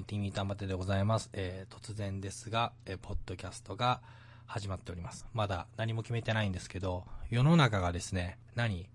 も、ティミータマテでございます。えー、突然ですが、えー、ポッドキャストが始まっております。まだ何も決めてないんですけど、世の中がですね、何？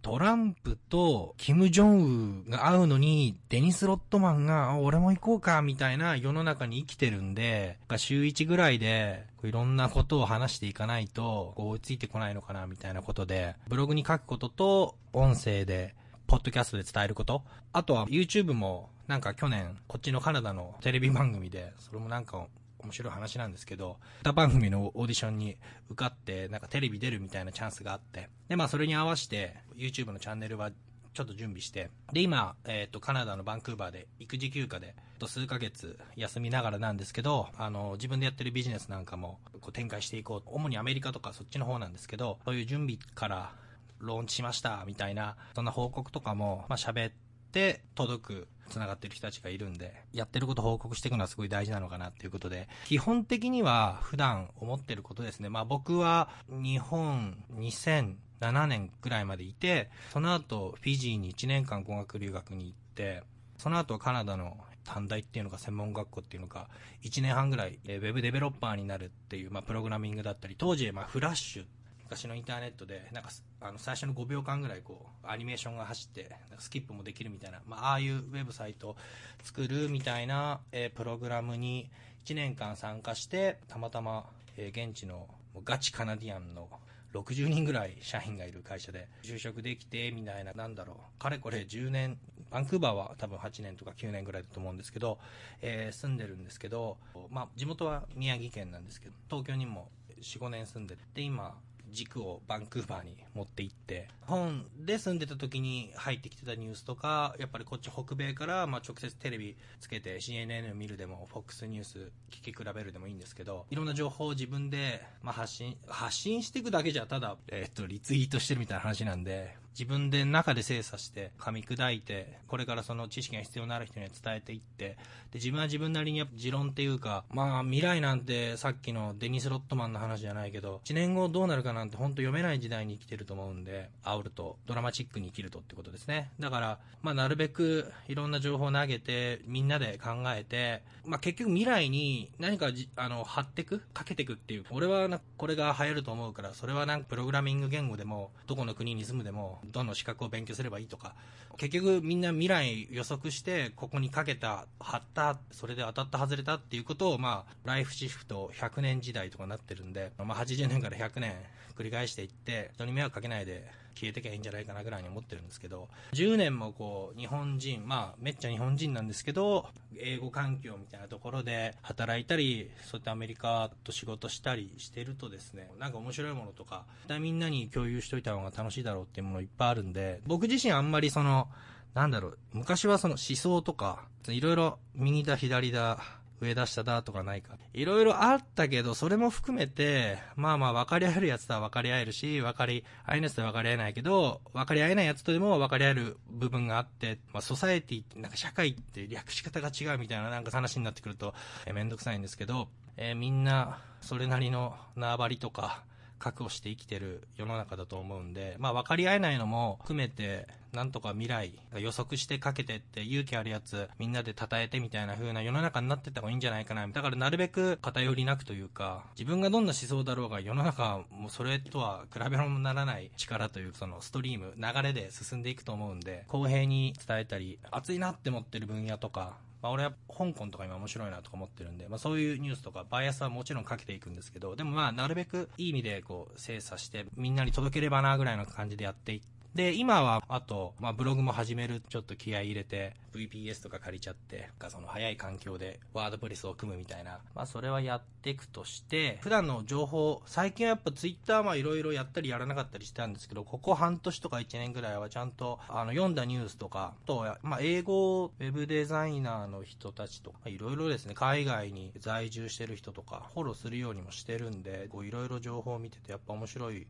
トランプとキム・ジョンウが会うのに、デニス・ロットマンが、俺も行こうか、みたいな世の中に生きてるんで、週1ぐらいで、いろんなことを話していかないと、追いついてこないのかな、みたいなことで、ブログに書くことと、音声で、ポッドキャストで伝えること。あとは YouTube も、なんか去年、こっちのカナダのテレビ番組で、それもなんか面白い話なんですけど、歌番組のオーディションに受かって、なんかテレビ出るみたいなチャンスがあって、で、まあそれに合わせて、YouTube のチャンネルはちょっと準備して、で、今、えっ、と、カナダのバンクーバーで育児休暇で、と数ヶ月休みながらなんですけど、あの、自分でやってるビジネスなんかも、こう展開していこう。主にアメリカとかそっちの方なんですけど、そういう準備から、ローンチしました、みたいな、そんな報告とかも、まあ、喋って、届く、繋がってる人たちがいるんで、やってること報告していくのはすごい大事なのかなっていうことで、基本的には普段思ってることですね。まあ僕は日本2007年ぐらいまでいて、その後フィジーに1年間語学留学に行って、その後カナダの短大っていうのか専門学校っていうのか、1年半ぐらい、えーウェブデベロッパーになるっていう、まあプログラミングだったり、当時、まあフラッシュ昔のインターネットで、なんか、あの、最初の5秒間ぐらい、こう、アニメーションが走って、なんかスキップもできるみたいな、まあ、あいうウェブサイト作るみたいな、えープログラムに1年間参加して、たまたま、えー現地のガチカナディアンの60人ぐらい社員がいる会社で就職できて、みたいな、なんだろう、かれこれ10年、バンクーバーは多分8年とか9年ぐらいだと思うんですけど、えー住んでるんですけど、まあ、地元は宮城県なんですけど、東京にも4、5年住んでて、今、軸をバンクーバーに持って行って、本で住んでた時に入ってきてたニュースとか、やっぱりこっち北米から、まあ直接テレビつけて CNN 見るでも、FOX ニュース聞き比べるでもいいんですけど、いろんな情報を自分で、まあ発信、発信していくだけじゃただ、えっと、リツイートしてるみたいな話なんで、自分で中で精査して、噛み砕いて、これからその知識が必要のある人には伝えていって、で、自分は自分なりにやっぱ持論っていうか、まあ未来なんてさっきのデニス・ロットマンの話じゃないけど、1年後どうなるかなんて本当読めない時代に生きてると思うんで、煽ると、ドラマチックに生きるとってことですね。だから、まあなるべくいろんな情報を投げて、みんなで考えて、まあ結局未来に何かじあの、貼ってくかけてくっていう。俺は、これが流行ると思うから、それはなんかプログラミング言語でも、どこの国に住むでも、どの資格を勉強すればいいとか、結局みんな未来予測して、ここにかけた、貼った、それで当たった外れたっていうことを、まあ、ライフシフト100年時代とかなってるんで、まあ80年から100年繰り返していって、人に迷惑かけないで消えてきゃいいんじゃないかなぐらいに思ってるんですけど、10年もこう、日本人、まあ、めっちゃ日本人なんですけど、英語環境みたいなところで働いたり、そういったアメリカと仕事したりしてるとですね、なんか面白いものとか、みんなに共有しといた方が楽しいだろうっていうものいっぱいあるんで、僕自身あんまりその、なんだろう、昔はその思想とか、いろいろ右だ左だ、上出しただとかないか。いろいろあったけど、それも含めて、まあまあ分かり合えるやつとは分かり合えるし、分かり合えないやつとは分かり合えないけど、分かり合えないやつとでも分かり合える部分があって、まあソサエティって、なんか社会って略し方が違うみたいななんか話になってくると、えーめんどくさいんですけど、えーみんな、それなりの縄張りとか、確保して生きてる世の中だと思うんで、まあ分かり合えないのも含めて、なんとか未来予測してかけてって勇気あるやつみんなで称えてみたいな風な世の中になってった方がいいんじゃないかな。だからなるべく偏りなくというか、自分がどんな思想だろうが世の中もうそれとは比べ物にならない力というそのストリーム、流れで進んでいくと思うんで、公平に伝えたり、熱いなって思ってる分野とか、まあ俺は香港とか今面白いなとか思ってるんで、まあそういうニュースとかバイアスはもちろんかけていくんですけど、でもまあなるべくいい意味でこう精査してみんなに届ければなぐらいの感じでやっていって、で、今は、あと、まあ、ブログも始める、ちょっと気合い入れて、VPS とか借りちゃって、なんかその早い環境でワードプレスを組むみたいな、まあ、それはやっていくとして、普段の情報、最近はやっぱ Twitter まあいろいろやったりやらなかったりしてたんですけど、ここ半年とか1年ぐらいはちゃんと、あの、読んだニュースとか、あと、まあ、英語、ウェブデザイナーの人たちとか、いろいろですね、海外に在住してる人とか、フォローするようにもしてるんで、こういろいろ情報を見てて、やっぱ面白い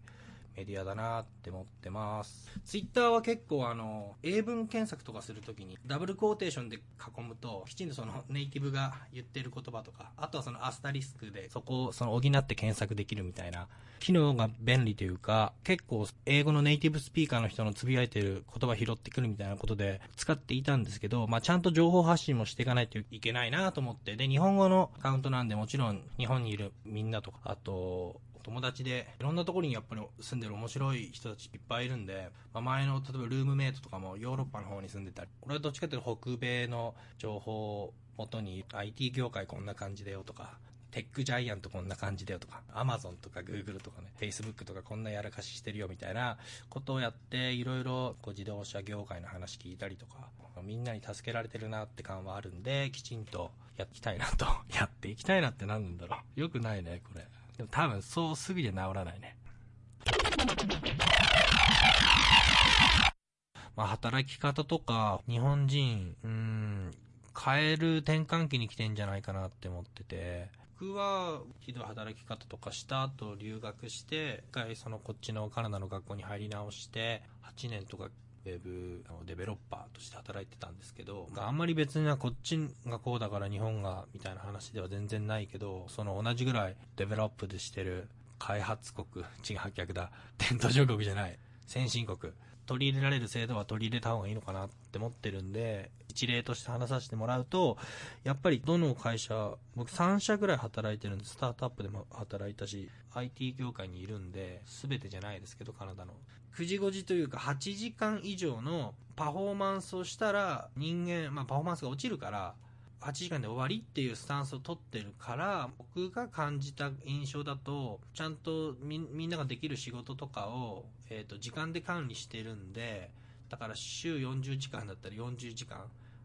メディアだなって思ってます。ツイッターは結構あの、英文検索とかするときに、ダブルクォーテーションで囲むと、きちんとそのネイティブが言ってる言葉とか、あとはそのアスタリスクで、そこをその補って検索できるみたいな、機能が便利というか、結構英語のネイティブスピーカーの人のつぶやいてる言葉拾ってくるみたいなことで使っていたんですけど、まあちゃんと情報発信もしていかないといけないなと思って、で、日本語のアカウントなんでもちろん日本にいるみんなとか、あと、友達で、いろんなところにやっぱり住んでる面白い人たちいっぱいいるんで、まあ、前の、例えばルームメイトとかもヨーロッパの方に住んでたり、俺はどっちかというと北米の情報を元に IT 業界こんな感じだよとか、テックジャイアントこんな感じだよとか、アマゾンとかグーグルとかね、フェイスブックとかこんなやらかししてるよみたいなことをやって、いろいろこう自動車業界の話聞いたりとか、みんなに助けられてるなって感はあるんで、きちんとやっていきたいなと、やっていきたいなって何なんだろう。よくないね、これ。でも多分そうすぐには治らないね。まあ、働き方とか、日本人、うん、変える転換期に来てんじゃないかなって思ってて、僕はひどい働き方とかした後留学して、一回そのこっちのカナダの学校に入り直して、8年とかウェブのデベロッパーとして働いてたんですけど、あんまり別にはこっちがこうだから日本がみたいな話では全然ないけど、その同じぐらいデベロップでしてる開発国、違う逆だ、伝統上国じゃない、先進国、取り入れられる制度は取り入れた方がいいのかなって思ってるんで、一例として話させてもらうと、やっぱりどの会社、僕3社ぐらい働いてるんで、スタートアップでも働いたし、IT 業界にいるんで、全てじゃないですけど、カナダの。9時5時というか8時間以上のパフォーマンスをしたら人間、まあパフォーマンスが落ちるから、8時間で終わりっていうスタンスを取ってるから、僕が感じた印象だと、ちゃんとみんなができる仕事とかを、えっ、ー、と、時間で管理してるんで、だから週40時間だったら40時間、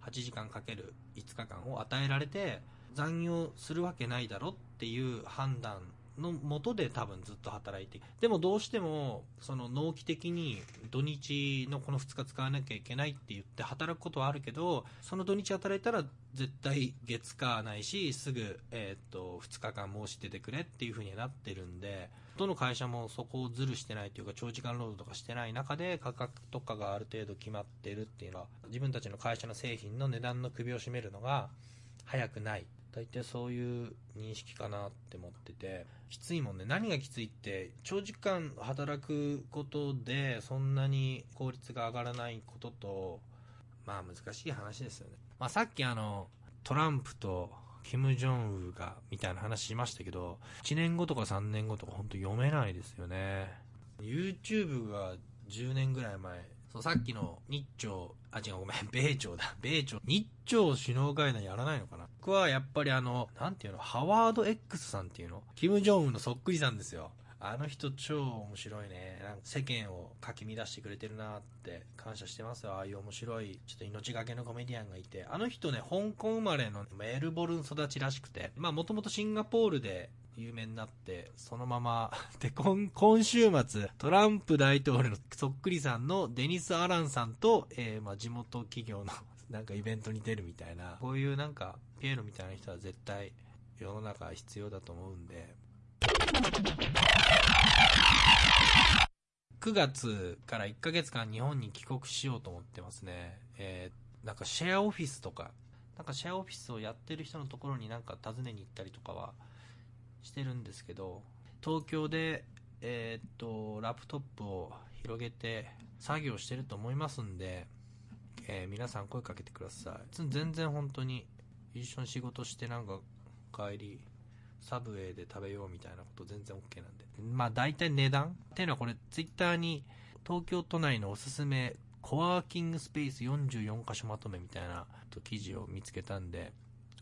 8時間かける5日間を与えられて、残業するわけないだろっていう判断のもとで多分ずっと働いてでもどうしてもその納期的に土日のこの2日使わなきゃいけないって言って働くことはあるけどその土日働いたら絶対月火ないしすぐ、えー、と2日間申し出てくれっていう風になってるんでどの会社もそこをずるしてないというか長時間労働とかしてない中で価格とかがある程度決まってるっていうのは自分たちの会社の製品の値段の首を絞めるのが早くない。大体そういう認識かなって思ってて、きついもんね。何がきついって、長時間働くことで、そんなに効率が上がらないことと、まあ難しい話ですよね。まあさっきあの、トランプとキム・ジョンウが、みたいな話しましたけど、1年後とか3年後とか本当読めないですよね。YouTube が10年ぐらい前、そう、さっきの日朝、あ、違う、ごめん、米朝だ。米朝。日朝首脳会談やらないのかな？僕はやっぱりあの、なんていうの、ハワード X さんっていうの？キム・ジョンウンのそっくりさんですよ。あの人超面白いね。なんか世間をかき乱してくれてるなって感謝してますよ。ああいう面白い、ちょっと命がけのコメディアンがいて。あの人ね、香港生まれのメルボルン育ちらしくて。まあもともとシンガポールで有名になって、そのまま で、今、今週末、トランプ大統領のそっくりさんのデニス・アランさんと、えー、まあ、地元企業の なんかイベントに出るみたいな、こういうなんか、ピエロみたいな人は絶対世の中必要だと思うんで、9月から1ヶ月間日本に帰国しようと思ってますね。えー、なんかシェアオフィスとか、なんかシェアオフィスをやってる人のところになんか訪ねに行ったりとかはしてるんですけど、東京で、えー、っと、ラップトップを広げて作業してると思いますんで、えー、皆さん声かけてください。全然本当に一緒に仕事してなんか帰り、サブウェイで食べようみたいなこと全然 OK なんで。まあ大体値段っていうのはこれツイッターに東京都内のおすすめコワーキングスペース44箇所まとめみたいな記事を見つけたんで、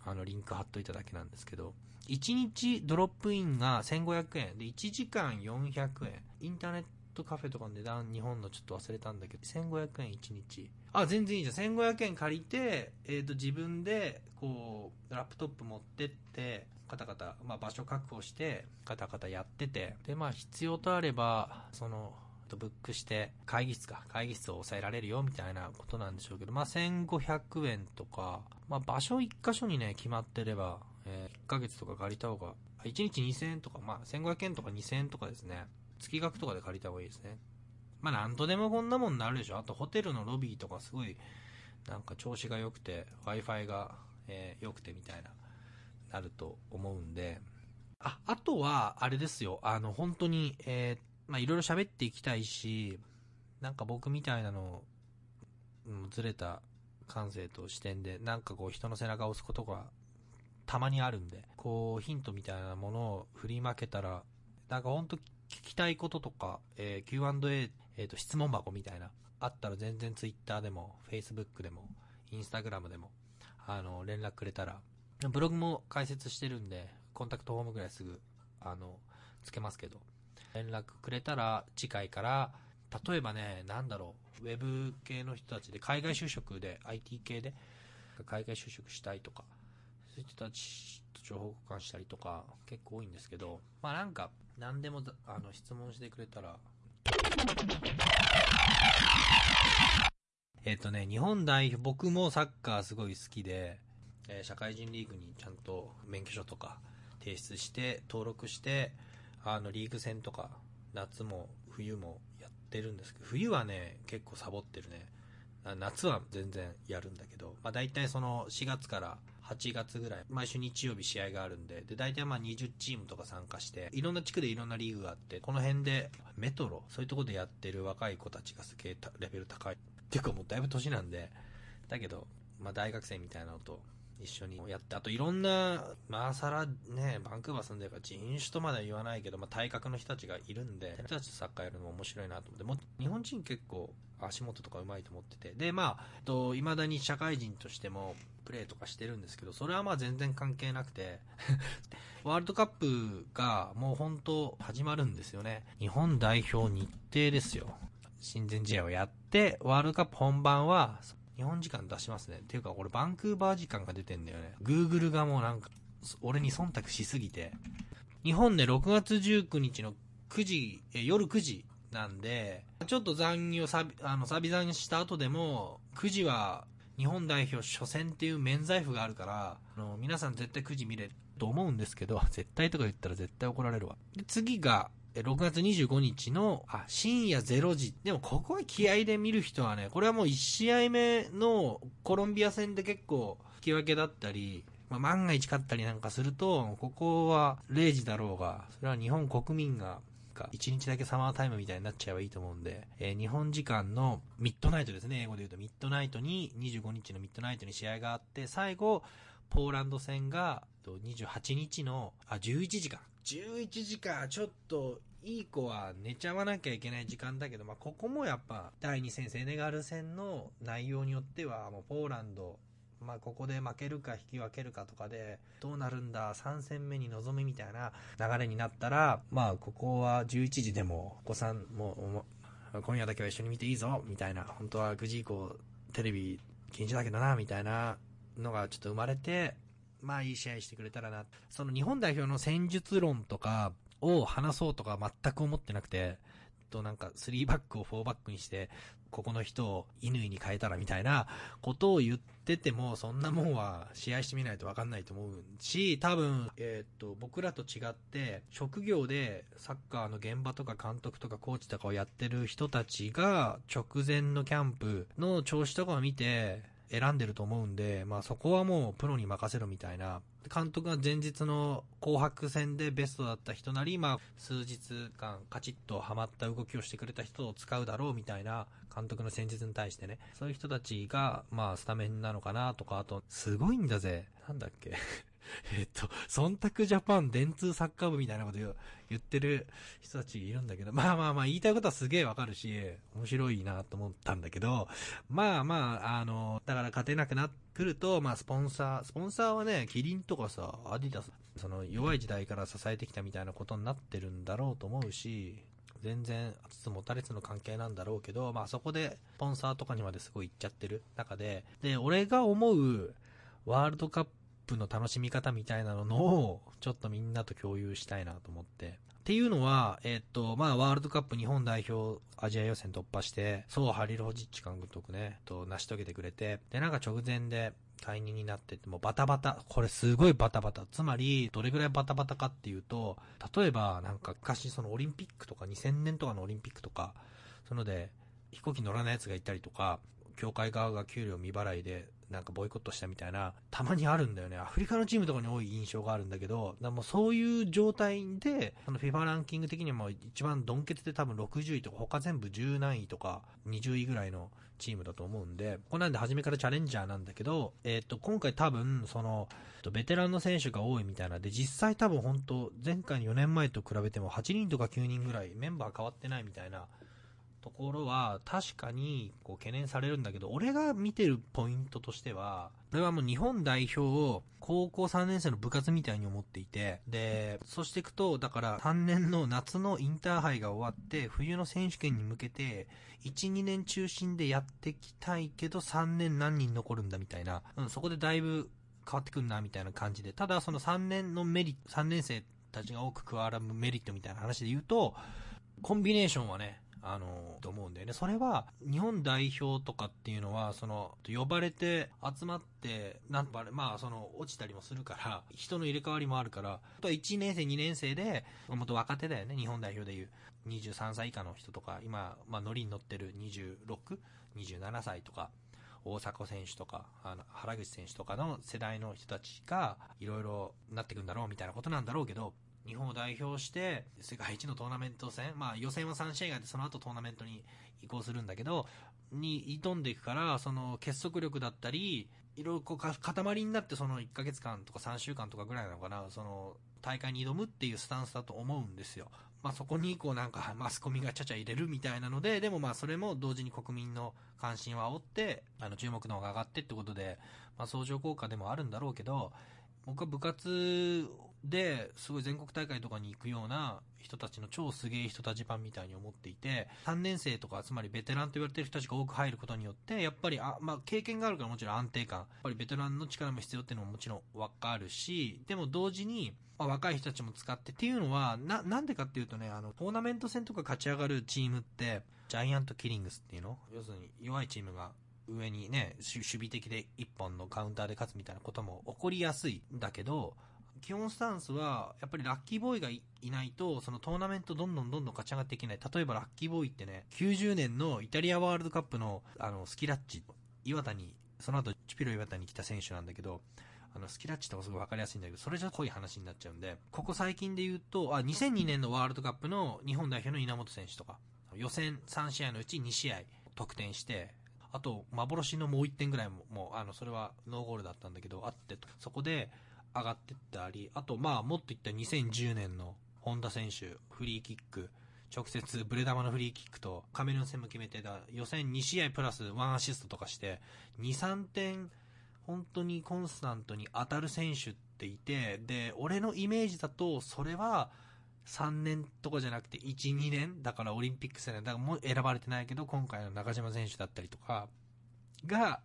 あのリンク貼っといただけなんですけど、1日ドロップインが1500円で1時間400円。インターネットカフェとかの値段日本のちょっと忘れたんだけど、1500円1日。あ、全然いいじゃん。1500円借りて、えっ、ー、と自分でこう、ラップトップ持ってって、カタカタ、まあ、場所確保して、カタカタやってて、で、まあ、必要とあれば、その、ブックして、会議室か、会議室を抑えられるよ、みたいなことなんでしょうけど、まあ、1500円とか、まあ、場所1箇所にね、決まってれば、えー、1ヶ月とか借りた方が、1日2000円とか、まあ、1500円とか2000円とかですね。月額とかで借りた方がいいですね。まあなんとでもこんなもんなるでしょ。あとホテルのロビーとかすごい、なんか調子が良くて、Wi-Fi が、えー、良くてみたいな、なると思うんで。あ、あとは、あれですよ。あの、本当に、えー、まあいろいろ喋っていきたいし、なんか僕みたいなの、うん、ずれた感性と視点で、なんかこう人の背中を押すことがたまにあるんで、こうヒントみたいなものを振りまけたら、なんかほんと聞きたいこととか、えー、Q&A、えっ、ー、と質問箱みたいな、あったら全然 Twitter でも、Facebook でも、Instagram でも、あの、連絡くれたら、ブログも解説してるんで、コンタクトフォームぐらいすぐ、あの、つけますけど、連絡くれたら次回から、例えばね、なんだろう、ウェブ系の人たちで海外就職で、IT 系で、海外就職したいとか、人たちと情報交換したりとか、結構多いんですけど、まあなんか、何でも、あの、質問してくれたら、えっ、とね、日本代表、僕もサッカーすごい好きで、えー、社会人リーグにちゃんと免許証とか提出して、登録して、あの、リーグ戦とか、夏も冬もやってるんですけど、冬はね、結構サボってるね。夏は全然やるんだけど、まあ大体その4月から8月ぐらい、毎週日曜日試合があるんで、で、大体まあ20チームとか参加して、いろんな地区でいろんなリーグがあって、この辺でメトロ、そういうとこでやってる若い子たちがすげえレベル高い。っていうかもうだいぶ年なんで、だけど、まあ大学生みたいなのと一緒にやって、あといろんな、まあさらね、バンクーバー住んでるから人種とまでは言わないけど、まあ体格の人たちがいるんで、人たちとサッカーやるのも面白いなと思って、も日本人結構足元とか上手いと思ってて、で、まあ、と、未だに社会人としても、プレーとかしてるんですけど、それはまあ全然関係なくて ワールドカップがもう本当始まるんですよね。日本代表日程ですよ。親善試合をやって、ワールドカップ本番は、日本時間出しますね。っていうか、俺バンクーバー時間が出てんだよね。Google がもうなんか、俺に忖度しすぎて。日本で6月19日の9時、え夜9時なんで、ちょっと残業サビ、あの、サビ残した後でも、9時は日本代表初戦っていう免罪符があるから、あの、皆さん絶対9時見れると思うんですけど、絶対とか言ったら絶対怒られるわ。で、次が、6月25日の、あ、深夜0時。でもここは気合で見る人はね、これはもう1試合目のコロンビア戦で結構引き分けだったり、まあ、万が一勝ったりなんかすると、ここは0時だろうが、それは日本国民が、1日だけサマータイムみたいになっちゃえばいいと思うんで、えー、日本時間のミッドナイトですね、英語で言うとミッドナイトに、25日のミッドナイトに試合があって、最後、ポーランド戦が、28日の、あ、11時か。11時か、ちょっと、いい子は寝ちゃわなきゃいけない時間だけど、まあ、ここもやっぱ、第2戦セネガル戦の内容によっては、もうポーランド、まあ、ここで負けるか引き分けるかとかで、どうなるんだ、3戦目に臨みみたいな流れになったら、まあ、ここは11時でも、お子さんも、今夜だけは一緒に見ていいぞ、みたいな、本当は9時以降、テレビ禁止だけどな、みたいなのがちょっと生まれて、まあいい試合してくれたらな。その日本代表の戦術論とかを話そうとか全く思ってなくて、となんか3バックを4バックにして、ここの人を乾に変えたらみたいなことを言ってても、そんなもんは試合してみないとわかんないと思うし、多分、えっ、と、僕らと違って、職業でサッカーの現場とか監督とかコーチとかをやってる人たちが、直前のキャンプの調子とかを見て、選んでると思うんで、まあそこはもうプロに任せろみたいな。監督が前日の紅白戦でベストだった人なり、まあ数日間カチッとハマった動きをしてくれた人を使うだろうみたいな監督の戦術に対してね。そういう人たちが、まあスタメンなのかなとか、あと、すごいんだぜ。なんだっけ えっと、忖度ジャパン電通サッカー部みたいなこと言ってる人たちいるんだけど、まあまあまあ言いたいことはすげえわかるし、面白いなと思ったんだけど、まあまあ、あの、だから勝てなくなってくると、まあスポンサー、スポンサーはね、キリンとかさ、アディダス、その弱い時代から支えてきたみたいなことになってるんだろうと思うし、全然、つつもたれつの関係なんだろうけど、まあそこで、スポンサーとかにまですごい行っちゃってる中で、で、俺が思う、ワールドカッププの楽しみ方みたいなのを、ちょっとみんなと共有したいなと思って。っていうのは、えっと、まあ、ワールドカップ日本代表アジア予選突破して、そうハリルホジッチ監督ね、と成し遂げてくれて、で、なんか直前で、解任になってて、もバタバタ、これすごいバタバタ。つまり、どれぐらいバタバタかっていうと、例えば、なんか昔そのオリンピックとか2000年とかのオリンピックとか、そので、飛行機乗らない奴がいたりとか、協会側が給料未払いで、なんかボイコットしたみたいな、たまにあるんだよね。アフリカのチームとかに多い印象があるんだけど、だもうそういう状態で、あの FIFA ランキング的にも一番ドンケツで多分60位とか、他全部10何位とか、20位ぐらいのチームだと思うんで、こんなんで初めからチャレンジャーなんだけど、えっ、と、今回多分、その、ベテランの選手が多いみたいなで、実際多分本当前回4年前と比べても8人とか9人ぐらいメンバー変わってないみたいな、ところは確かにこう懸念されるんだけど、俺が見てるポイントとしては、これはもう日本代表を高校3年生の部活みたいに思っていて、で、そしていくと、だから3年の夏のインターハイが終わって、冬の選手権に向けて、1、2年中心でやっていきたいけど、3年何人残るんだみたいな、うん、そこでだいぶ変わってくんなみたいな感じで、ただその3年のメリット、3年生たちが多く加わるメリットみたいな話で言うと、コンビネーションはね、あの、と思うんだよね。それは、日本代表とかっていうのは、その、呼ばれて集まって、なんとまあ、その、落ちたりもするから、人の入れ替わりもあるから、あとは1年生、2年生で、もっと若手だよね、日本代表でいう。23歳以下の人とか、今、まあ、乗りに乗ってる26、27歳とか、大迫選手とか、あの、原口選手とかの世代の人たちが、いろいろなってくんだろうみたいなことなんだろうけど、日本を代表して、世界一のトーナメント戦、まあ予選は3試合があって、その後トーナメントに移行するんだけど、に挑んでいくから、その結束力だったり、いろいろこう塊になってその1ヶ月間とか3週間とかぐらいなのかな、その大会に挑むっていうスタンスだと思うんですよ。まあそこにこうなんかマスコミがちゃちゃ入れるみたいなので、でもまあそれも同時に国民の関心を煽って、あの注目度が上がってってことで、まあ相乗効果でもあるんだろうけど、僕は部活ですごい全国大会とかに行くような人たちの超すげえ人たち版みたいに思っていて、3年生とか、つまりベテランと言われてる人たちが多く入ることによって、やっぱり、あ、まあ、経験があるからもちろん安定感、やっぱりベテランの力も必要っていうのももちろんわかるし、でも同時に、まあ、若い人たちも使ってっていうのは、な、なんでかっていうとね、あの、トーナメント戦とか勝ち上がるチームって、ジャイアントキリングスっていうの？要するに弱いチームが上にね、守備的で一本のカウンターで勝つみたいなことも起こりやすいんだけど、基本スタンスは、やっぱりラッキーボーイがいないと、そのトーナメントどんどんどんどん勝ち上がっていけない。例えばラッキーボーイってね、90年のイタリアワールドカップの、あの、スキラッチ、岩田に、その後、チピロ岩田に来た選手なんだけど、あの、スキラッチとかすごいわかりやすいんだけど、それじゃ濃い話になっちゃうんで、ここ最近で言うと、あ、2002年のワールドカップの日本代表の稲本選手とか、予選3試合のうち2試合得点して、あと、幻のもう1点ぐらいも、もう、あの、それはノーゴールだったんだけど、あって、そこで、上がってったり、あと、まあ、もっと言った2010年の本田選手、フリーキック、直接ブレ玉のフリーキックとカメルーン戦も決めてた予選2試合プラス1アシストとかして、2、3点本当にコンスタントに当たる選手っていて、で、俺のイメージだと、それは3年とかじゃなくて1、2年だからオリンピック戦だからもう選ばれてないけど、今回の中島選手だったりとか、が、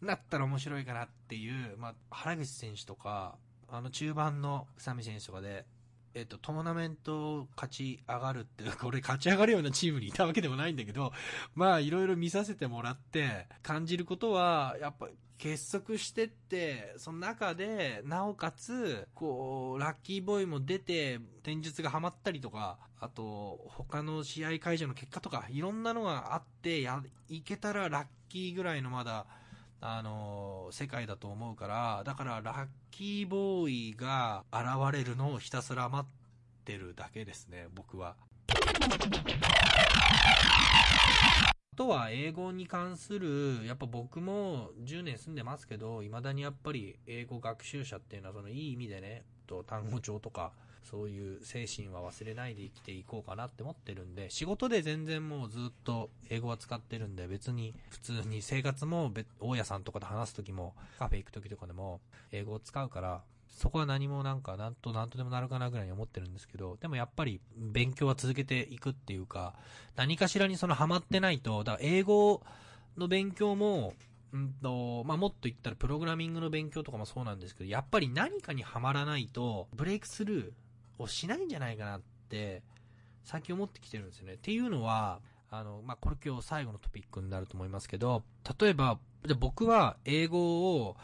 なったら面白いかなっていう、まあ、原口選手とか、あの中盤の宇佐美選手とかで、えっと、トーナメント勝ち上がるって、これ勝ち上がるようなチームにいたわけでもないんだけど、まあいろいろ見させてもらって感じることは、やっぱ結束してって、その中で、なおかつ、こう、ラッキーボーイも出て、戦術がハマったりとか、あと、他の試合会場の結果とか、いろんなのがあって、や、いけたらラッキーぐらいのまだ、あの世界だと思うから、だからラッキーボーイが現れるのをひたすら待ってるだけですね、僕は。あとは英語に関する、やっぱ僕も10年住んでますけど、未だにやっぱり英語学習者っていうのはそのいい意味でね、と単語帳とか、そういう精神は忘れないで生きていこうかなって思ってるんで、仕事で全然もうずっと英語は使ってるんで、別に普通に生活も大家さんとかで話すときも、カフェ行くときとかでも英語を使うから、そこは何もなんか、なんとなんとでもなるかなぐらいに思ってるんですけど、でもやっぱり勉強は続けていくっていうか、何かしらにそのハマってないと、だから英語の勉強も、うんと、まあ、もっと言ったらプログラミングの勉強とかもそうなんですけど、やっぱり何かにはまらないと、ブレイクスルーをしないんじゃないかなって、最近思ってきてるんですよね。っていうのは、あの、まあ、これ今日最後のトピックになると思いますけど、例えば、で僕は英語を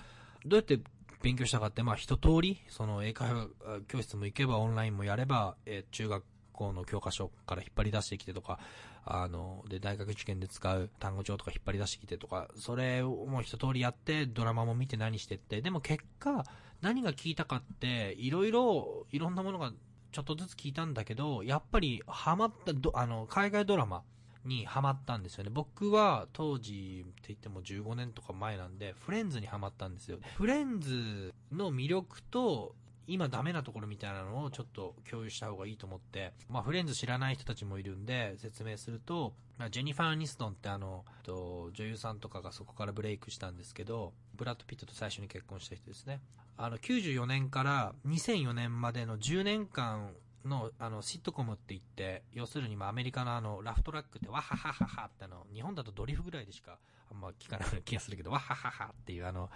どうやって勉強したかって、まあ、一通り、その英会話教室も行けばオンラインもやれば、えー、中学校の教科書から引っ張り出してきてとか、あの、で、大学受験で使う単語帳とか引っ張り出してきてとか、それをもう一通りやって、ドラマも見て何してって、でも結果、何が聞いたかって、いろいろ、いろんなものがちょっとずつ聞いたんだけど、やっぱりハマった、あの、海外ドラマにハマったんですよね。僕は当時って言っても15年とか前なんで、フレンズにハマったんですよ。フレンズの魅力と、今ダメなところみたいなのをちょっと共有した方がいいと思って、まあフレンズ知らない人たちもいるんで説明すると、まあ、ジェニファー・アニストンってあの、と女優さんとかがそこからブレイクしたんですけど、ブラッド・ピットと最初に結婚した人ですね。あの、94年から2004年までの10年間の、あの、シットコムって言って、要するに、まあ、アメリカのあの、ラフトラックって、わははははってあの、日本だとドリフぐらいでしか、あんま聞かない気がするけど、わはははっていうあの、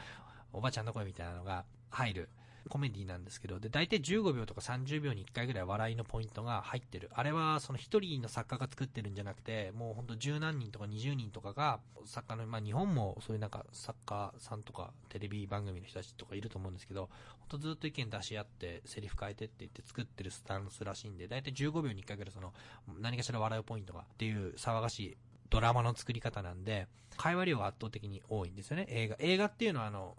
おばちゃんの声みたいなのが入るコメディなんですけど、で、大体15秒とか30秒に1回ぐらい笑いのポイントが入ってる。あれは、その1人の作家が作ってるんじゃなくて、もうほんと10何人とか20人とかが、作家の、まあ日本もそういうなんか作家さんとかテレビ番組の人たちとかいると思うんですけど、ほんとずっと意見出し合って、セリフ変えてって言って作ってるスタンスらしいんで、大体15秒に1回ぐらいその、何かしら笑うポイントがっていう騒がしいドラマの作り方なんで、会話量が圧倒的に多いんですよね、映画。映画っていうのはあの、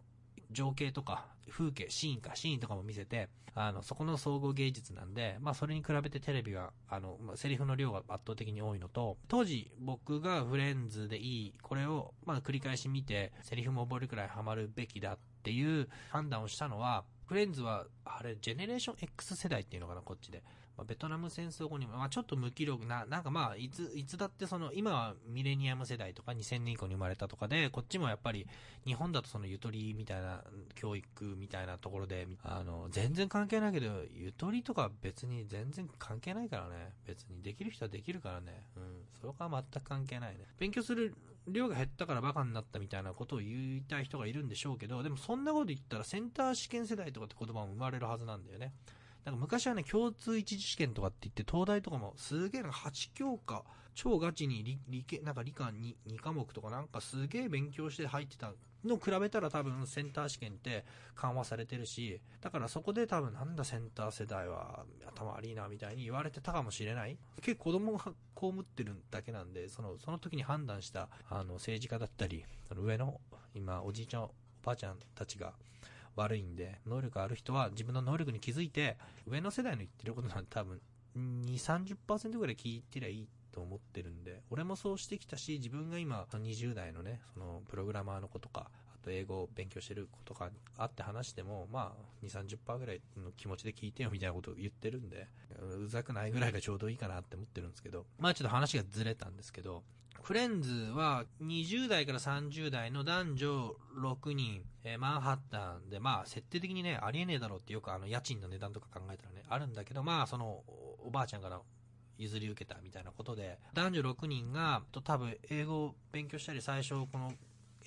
情景とか、風景、シーンか、シーンとかも見せて、あの、そこの総合芸術なんで、まあ、それに比べてテレビは、あの、まあ、セリフの量が圧倒的に多いのと、当時、僕がフレンズでいい、これを、まあ、繰り返し見て、セリフも覚えるくらいハマるべきだっていう判断をしたのは、フレンズは、あれ、ジェネレーション X 世代っていうのかな、こっちで。まあ、ベトナム戦争後にも、まあ、ちょっと無気力な、なんかまあ、いつ、いつだってその、今はミレニアム世代とか2000年以降に生まれたとかで、こっちもやっぱり、日本だとそのゆとりみたいな、教育みたいなところで、あの、全然関係ないけど、ゆとりとか別に全然関係ないからね。別にできる人はできるからね。うん。それは全く関係ないね。勉強する量が減ったからバカになったみたいなことを言いたい人がいるんでしょうけど、でもそんなこと言ったらセンター試験世代とかって言葉も生まれるはずなんだよね。なんか昔はね、共通一次試験とかって言って、東大とかもすげえな、8教科、超ガチに理、理系、なんか理科 2, 2科目とかなんかすげえ勉強して入ってたの比べたら多分センター試験って緩和されてるし、だからそこで多分なんだセンター世代は頭悪いなみたいに言われてたかもしれない。結構子供が被ってるだけなんで、その、その時に判断した、あの、政治家だったり、その上の、今、おじいちゃん、おばあちゃんたちが、悪いんで、能力ある人は自分の能力に気づいて、上の世代の言ってることなんて多分、2、30%ぐらい聞いてりゃいいと思ってるんで、俺もそうしてきたし、自分が今、20代のね、その、プログラマーの子とか、あと英語を勉強してる子とかあって話しても、まあ、2、30%ぐらいの気持ちで聞いてよみたいなことを言ってるんで、うざくないぐらいがちょうどいいかなって思ってるんですけど、まあちょっと話がずれたんですけど、フレンズは20代から30代の男女6人、えー、マンハッタンで、まあ設定的にね、ありえねえだろうってよくあの家賃の値段とか考えたらね、あるんだけど、まあその、おばあちゃんから譲り受けたみたいなことで、男女6人が、と多分英語を勉強したり最初この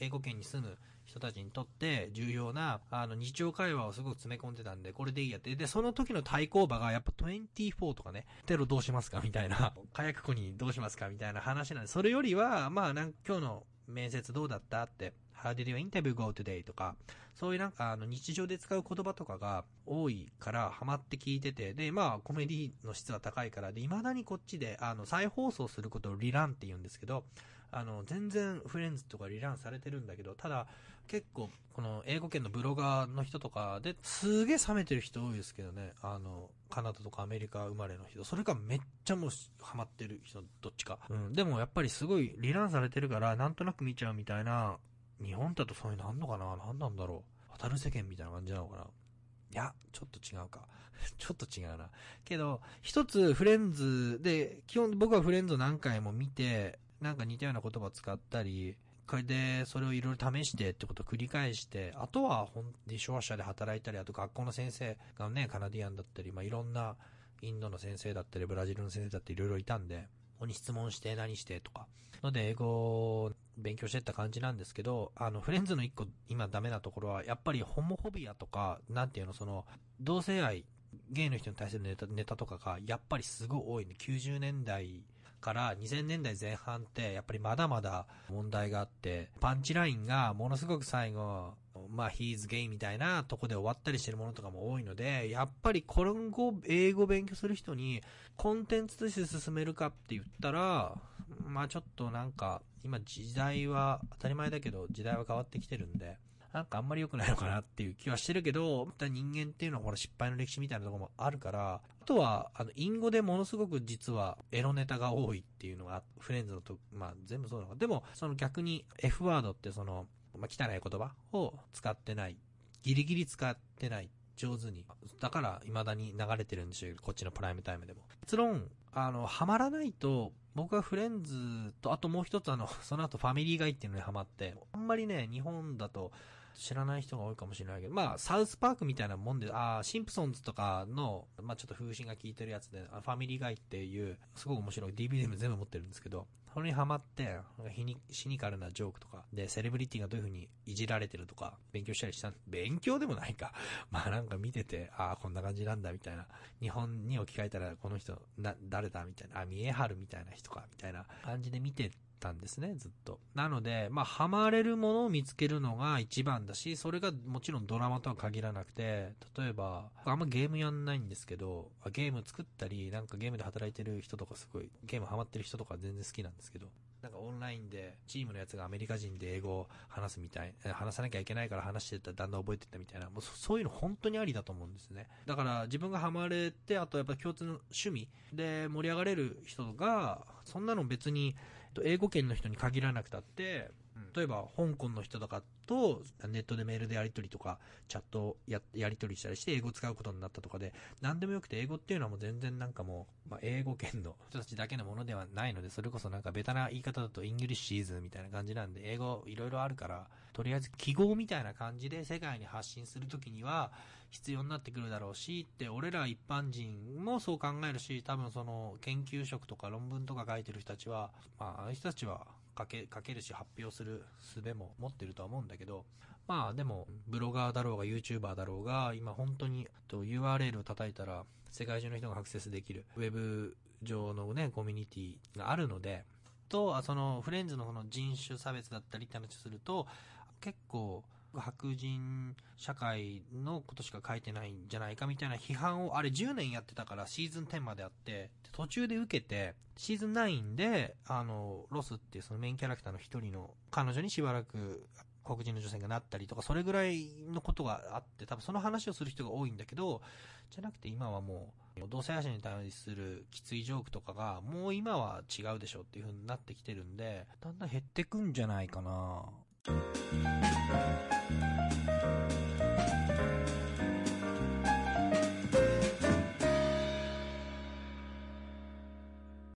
英語圏に住む人たちにとって重要な、あの、日常会話をすごく詰め込んでたんで、これでいいやって。で、その時の対抗馬がやっぱ24とかね、テロどうしますかみたいな、火薬庫にどうしますかみたいな話なんで、それよりは、まあ、なんか今日の面接どうだったって、How did your interview go today? とか、そういうなんかあの日常で使う言葉とかが多いからハマって聞いてて、で、まあコメディの質は高いから、で、未だにこっちであの再放送することをリランって言うんですけど、あの、全然フレンズとかリランされてるんだけど、ただ結構この英語圏のブロガーの人とかですげえ冷めてる人多いですけどね、あの、カナダとかアメリカ生まれの人、それかめっちゃもうハマってる人、どっちか。うん、でもやっぱりすごいリランされてるから、なんとなく見ちゃうみたいな、日本だとそういうのあんのかな？何なんだろう？渡る世間みたいな感じなのかな？いや、ちょっと違うか。ちょっと違うな。けど、一つフレンズで、基本僕はフレンズを何回も見て、なんか似たような言葉を使ったり、これでそれをいろいろ試してってことを繰り返して、あとは本で商社で働いたり、あと学校の先生がね、カナディアンだったり、まあ、いろんなインドの先生だったり、ブラジルの先生だったり、いろいろいたんで、ここに質問して何してとか。ので、英語を勉強してった感じなんですけど、あの、フレンズの一個今ダメなところは、やっぱりホモホビアとか、なんていうの、その、同性愛、ゲイの人に対するネタネタとかが、やっぱりすごい多いね。90年代から2000年代前半ってやっぱりまだまだ問題があって、パンチラインがものすごく最後、まあ、he's gay みたいなとこで終わったりしてるものとかも多いので、やっぱり今後英語勉強する人にコンテンツとして進めるかって言ったら、まあちょっとなんか、今時代は当たり前だけど時代は変わってきてるんで、なんかあんまり良くないのかなっていう気はしてるけど、また人間っていうのはほら失敗の歴史みたいなところもあるから、あとは、あの、隠語でものすごく実はエロネタが多いっていうのが、フレンズのと、まあ全部そうなのか。でも、その逆に F ワードってその、まあ汚い言葉を使ってない。ギリギリ使ってない。上手に。だから、未だに流れてるんでしょうこっちのプライムタイムでも。結論、あの、ハマらないと、僕はフレンズと、あともう一つあの、その後ファミリーガイっていうのにハマって、あんまりね、日本だと、知らない人が多いかもしれないけど、まあ、サウスパークみたいなもんで、ああ、シンプソンズとかの、まあちょっと風刺が効いてるやつで、ファミリーガイっていう、すごく面白い DVD も全部持ってるんですけど、それにハマって、シニシニカルなジョークとか、で、セレブリティがどういう風にいじられてるとか、勉強したりした勉強でもないか。まあなんか見てて、ああ、こんな感じなんだ、みたいな。日本に置き換えたら、この人、な、誰だみたいな。あ、見えはるみたいな人か、みたいな感じで見てたんですね、ずっと。なので、まあ、ハマれるものを見つけるのが一番だし、それがもちろんドラマとは限らなくて、例えば、あんまゲームやんないんですけど、ゲーム作ったり、なんかゲームで働いてる人とかすごい、ゲームハマってる人とか全然好きなんですけど、なんかオンラインで、チームのやつがアメリカ人で英語を話すみたい、話さなきゃいけないから話してたらだんだん覚えてったみたいな、もうそういうの本当にありだと思うんですね。だから自分がハマれて、あとやっぱ共通の趣味で盛り上がれる人が、そんなの別に、英語圏の人に限らなくたって、例えば香港の人とかとネットでメールでやり取りとか、チャットややり取りしたりして英語を使うことになったとかで、何でもよくて英語っていうのはもう全然なんかもう、まあ、英語圏の 人たちだけのものではないので、それこそなんかベタな言い方だと Englishes みたいな感じなんで、英語いろいろあるから、とりあえず記号みたいな感じで世界に発信するときには必要になってくるだろうし、って俺ら一般人もそう考えるし、多分その研究職とか論文とか書いてる人たちは、まあ、あの人たちは書け、書けるし発表する術も持ってるとは思うんだけど、まあでも、ブロガーだろうが YouTuber だろうが、今本当にと URL を叩いたら世界中の人がアクセスできるウェブ上のね、コミュニティがあるので、と、そのフレンズのこの人種差別だったりって話すると、結構白人社会のことしか書いてないんじゃないかみたいな批判を、あれ10年やってたからシーズン10まであって、途中で受けて、シーズン9で、あの、ロスっていうそのメインキャラクターの一人の彼女にしばらく黒人の女性がなったりとか、それぐらいのことがあって、多分その話をする人が多いんだけど、じゃなくて今はもう、同性愛者に対するきついジョークとかが、もう今は違うでしょっていう風になってきてるんで、だんだん減ってくんじゃないかな。アメリカの人たちは。